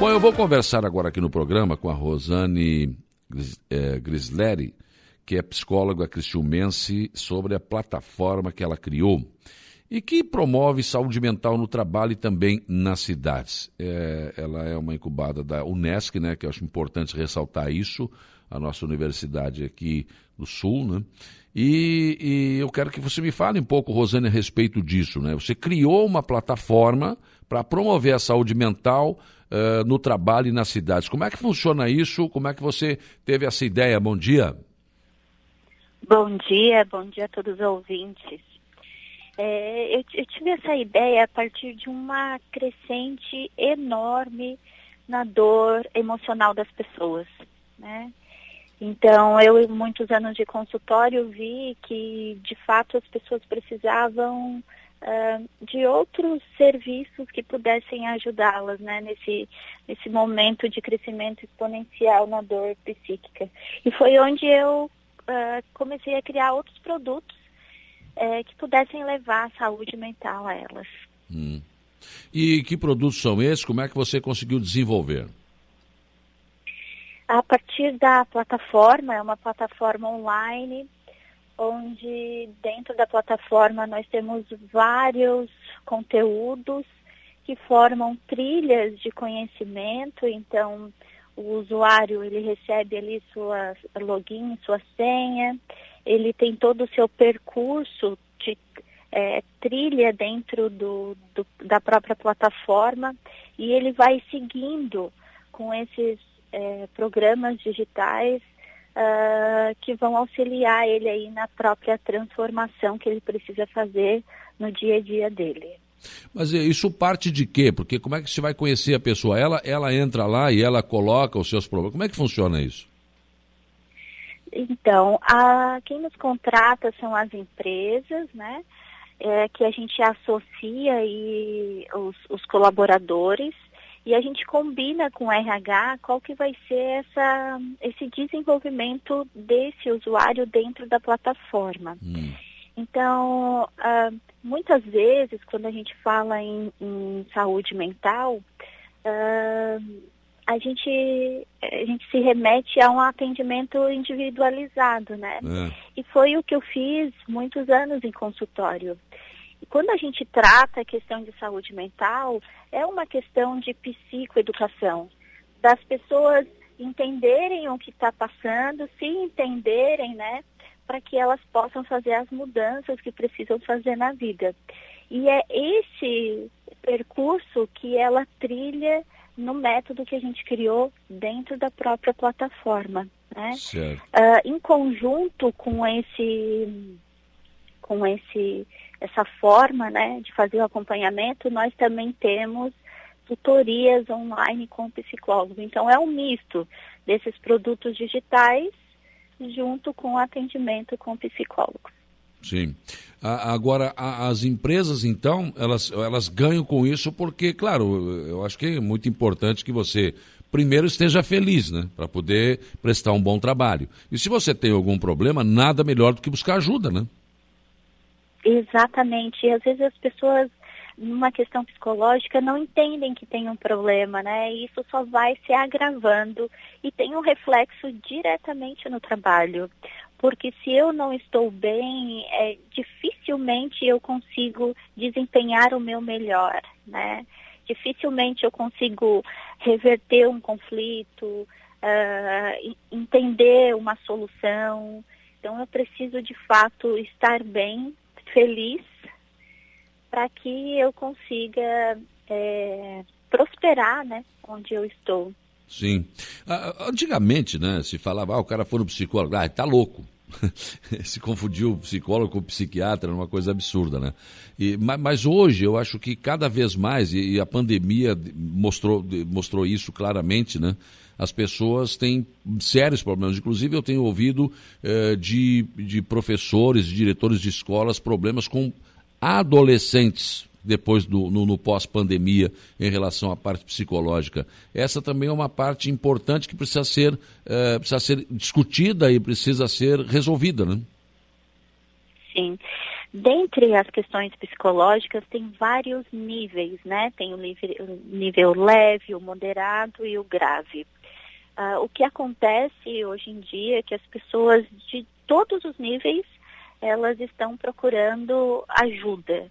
Bom, eu vou conversar agora aqui no programa com a Rosane é, Grisleri, que é psicóloga cristiumense, sobre a plataforma que ela criou e que promove saúde mental no trabalho e também nas cidades. É, ela é uma incubada da Unesc, né, que eu acho importante ressaltar isso, a nossa universidade aqui do Sul, né? E, e, eu quero que você me fale um pouco, Rosane, a respeito disso. Né? Você criou uma plataforma para promover a saúde mental uh, no trabalho e nas cidades. Como é que funciona isso? Como é que você teve essa ideia? Bom dia. Bom dia, bom dia a todos os ouvintes. É, eu, eu, tive essa ideia a partir de uma crescente enorme na dor emocional das pessoas, né? Então, eu, em muitos anos de consultório, vi que, de fato, as pessoas precisavam uh, de outros serviços que pudessem ajudá-las né, nesse, nesse momento de crescimento exponencial na dor psíquica. E foi onde eu uh, comecei a criar outros produtos uh, que pudessem levar a saúde mental a elas. Hum. E que produtos são esses? Como é que você conseguiu desenvolver? A partir da plataforma, é uma plataforma online onde dentro da plataforma nós temos vários conteúdos que formam trilhas de conhecimento, então o usuário ele recebe ali sua login, sua senha, ele tem todo o seu percurso de é, trilha dentro do, do, da própria plataforma. E ele vai seguindo com esses é, programas digitais uh, que vão auxiliar ele aí na própria transformação que ele precisa fazer no dia a dia dele. Mas isso parte de quê? Porque como é que você vai conhecer a pessoa? Ela, ela entra lá e ela coloca os seus problemas. Como é que funciona isso? Então, a, quem nos contrata são as empresas, né? É, que a gente associa aí os, os colaboradores e a gente combina com o RH qual que vai ser essa, esse desenvolvimento desse usuário dentro da plataforma. Hum. Então, uh, muitas vezes, quando a gente fala em, em saúde mental, uh, a, gente, a gente se remete a um atendimento individualizado, né? É. E foi o que eu fiz muitos anos em consultório. E quando a gente trata a questão de saúde mental, é uma questão de psicoeducação, das pessoas entenderem o que está passando, se entenderem, né, para que elas possam fazer as mudanças que precisam fazer na vida. E é esse percurso que ela trilha no método que a gente criou dentro da própria plataforma, né? Uh, em conjunto com esse com esse essa forma né, de fazer o acompanhamento, nós também temos tutorias online com psicólogos. Então, é um misto desses produtos digitais junto com atendimento com psicólogos. Sim. Agora, as empresas, então, elas, elas ganham com isso porque, claro, eu acho que é muito importante que você primeiro esteja feliz, né? Para poder prestar um bom trabalho. E se você tem algum problema, nada melhor do que buscar ajuda, né? Exatamente. E às vezes as pessoas, numa questão psicológica, não entendem que tem um problema, né? E isso só vai se agravando e tem um reflexo diretamente no trabalho. Porque se eu não estou bem, é, dificilmente eu consigo desempenhar o meu melhor, né? Dificilmente eu consigo reverter um conflito, uh, entender uma solução. Então eu preciso de fato estar bem feliz para que eu consiga é, prosperar, né, onde eu estou. Sim. Antigamente, né, se falava, ah, o cara foi no psicólogo, ah, tá louco. se confundiu o psicólogo com o psiquiatra, uma coisa absurda, né? E, mas, mas, hoje eu acho que cada vez mais, e, e a pandemia mostrou, mostrou isso claramente, né? As pessoas têm sérios problemas. Inclusive, eu tenho ouvido eh, de, de professores, de diretores de escolas, problemas com adolescentes depois do no, no pós-pandemia em relação à parte psicológica. Essa também é uma parte importante que precisa ser, eh, precisa ser discutida e precisa ser resolvida, né? Sim. Dentre as questões psicológicas, tem vários níveis, né? Tem o nível, o nível leve, o moderado e o grave. Uh, o que acontece hoje em dia é que as pessoas de todos os níveis, elas estão procurando ajuda.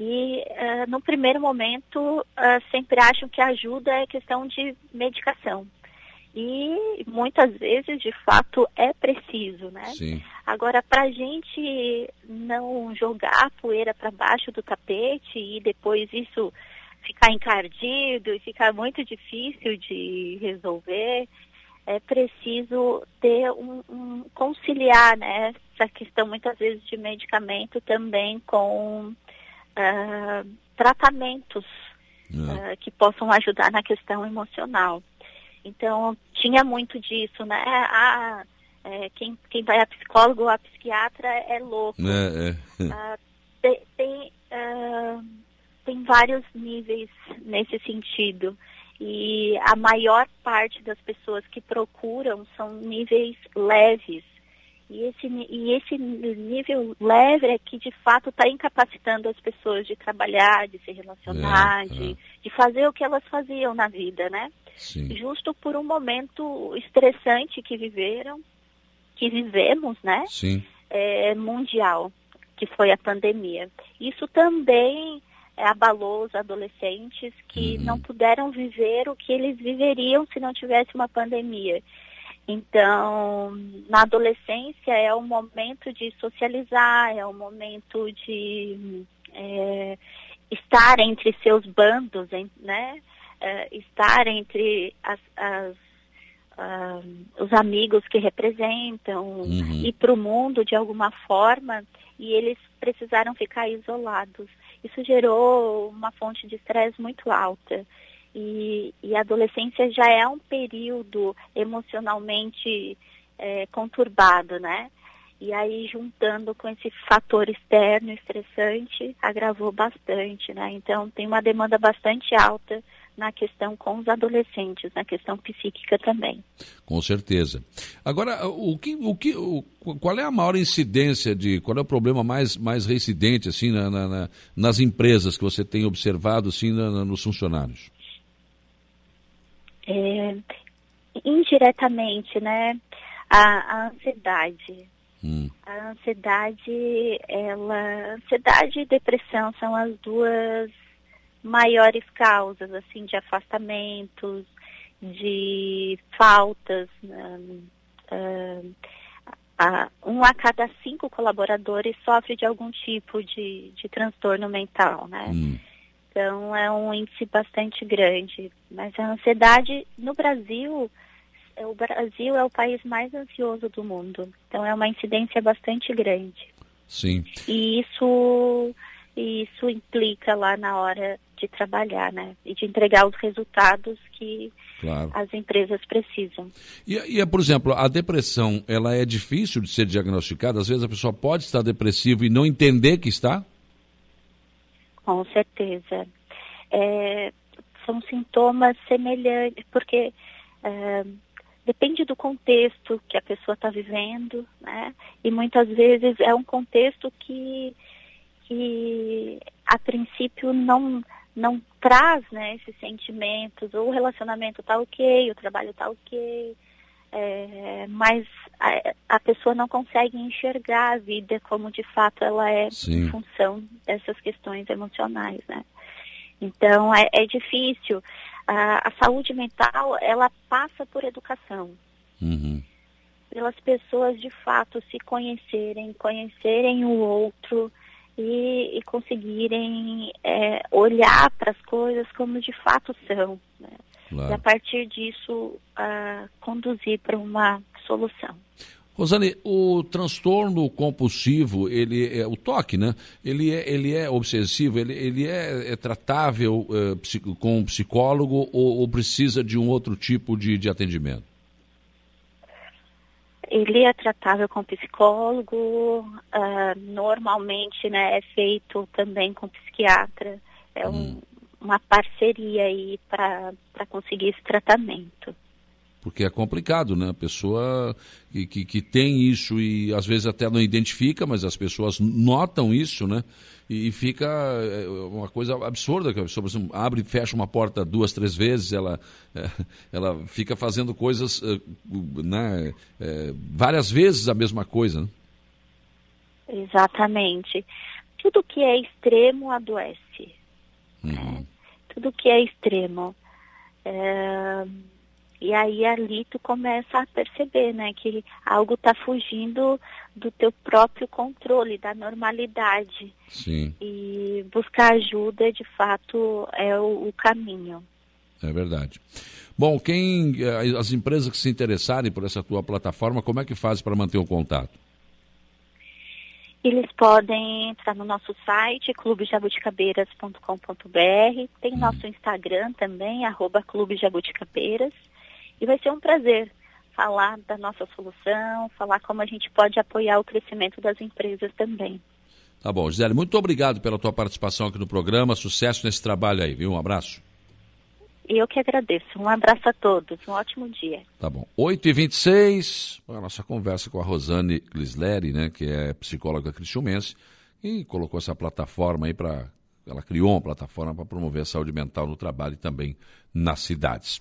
E uh, no primeiro momento, uh, sempre acham que ajuda é questão de medicação. E muitas vezes, de fato, é preciso, né? Sim. Agora, para a gente não jogar a poeira para baixo do tapete e depois isso ficar encardido e ficar muito difícil de resolver, é preciso ter um, um conciliar né, essa questão muitas vezes de medicamento também com uh, tratamentos uh, que possam ajudar na questão emocional. Então, tinha muito disso, né? Ah, é, quem, quem vai a psicólogo ou a psiquiatra é louco. É, é. Uh, tem, tem, tem vários níveis nesse sentido. E a maior parte das pessoas que procuram são níveis leves. E esse, e esse nível leve é que de fato está incapacitando as pessoas de trabalhar, de se relacionar, é, de, é. de fazer o que elas faziam na vida, né? Sim. Justo por um momento estressante que viveram, que vivemos, né? Sim. É, mundial, que foi a pandemia. Isso também abalou os adolescentes que uhum. não puderam viver o que eles viveriam se não tivesse uma pandemia. Então, na adolescência é o momento de socializar, é o momento de é, estar entre seus bandos, né? É, estar entre as, as, uh, os amigos que representam, uhum. ir para o mundo de alguma forma, e eles precisaram ficar isolados. Isso gerou uma fonte de estresse muito alta. E, e, a adolescência já é um período emocionalmente é, conturbado, né? E aí, juntando com esse fator externo estressante, agravou bastante, né? Então, tem uma demanda bastante alta na questão com os adolescentes, na questão psíquica também. Com certeza. Agora, o que, o que, o, qual é a maior incidência de, qual é o problema mais, mais residente assim na, na, nas empresas que você tem observado assim na, nos funcionários? É, indiretamente, né? A, a ansiedade. Hum. A ansiedade, ela, ansiedade e depressão são as duas maiores causas, assim, de afastamentos, de faltas. Uh, uh, um a cada cinco colaboradores sofre de algum tipo de, de transtorno mental, né? Hum. Então é um índice bastante grande. Mas a ansiedade no Brasil, o Brasil é o país mais ansioso do mundo. Então é uma incidência bastante grande. Sim. E isso, isso implica lá na hora de trabalhar, né? E de entregar os resultados que claro. as empresas precisam. E, e, por exemplo, a depressão, ela é difícil de ser diagnosticada? Às vezes a pessoa pode estar depressiva e não entender que está? Com certeza. É, são sintomas semelhantes, porque é, depende do contexto que a pessoa está vivendo, né? E muitas vezes é um contexto que, que a princípio não, não traz né, esses sentimentos, ou o relacionamento está ok, o trabalho está ok, é, mas a, a, pessoa não consegue enxergar a vida como de fato ela é Sim. em função dessas questões emocionais, né? Então é, é difícil. A, a, saúde mental ela passa por educação. Uhum. Pelas pessoas de fato se conhecerem, conhecerem o outro e conseguirem é, olhar para as coisas como de fato são. Né? Claro. E a partir disso, uh, conduzir para uma solução. Rosane, o transtorno compulsivo, ele é o toque, né? Ele é, ele é obsessivo, ele, ele é, é tratável uh, com um psicólogo ou, ou, precisa de um outro tipo de, de atendimento? Ele é tratável com psicólogo, uh, normalmente né, é feito também com psiquiatra. É um, hum uma parceria aí para conseguir esse tratamento. Porque é complicado, né? A pessoa que, que, que, tem isso e às vezes até não identifica, mas as pessoas notam isso, né? E, e fica é, uma coisa absurda, que a pessoa exemplo, abre e fecha uma porta duas, três vezes, ela, é, ela fica fazendo coisas, é, né? É, várias vezes a mesma coisa, né? Exatamente. Tudo que é extremo adoece. Uhum. Tudo que é extremo. É e aí ali tu começa a perceber, né, que algo está fugindo do teu próprio controle, da normalidade. Sim. E buscar ajuda, de fato, é o, o caminho. É verdade. Bom, quem eh, as empresas que se interessarem por essa tua plataforma, como é que faz para manter o contato? Eles podem entrar no nosso site, clubejabuticabeiras.com.br, tem hum. nosso Instagram também, arroba Clube Jabuticabeiras. E vai ser um prazer falar da nossa solução, falar como a gente pode apoiar o crescimento das empresas também. Tá bom, Gisele, muito obrigado pela tua participação aqui no programa. Sucesso nesse trabalho aí, viu? Um abraço. Eu que agradeço. Um abraço a todos. Um ótimo dia. Tá bom. 8h26, a nossa conversa com a Rosane Glisleri, né, que é psicóloga cristiumense, e colocou essa plataforma aí para. Ela criou uma plataforma para promover a saúde mental no trabalho e também nas cidades.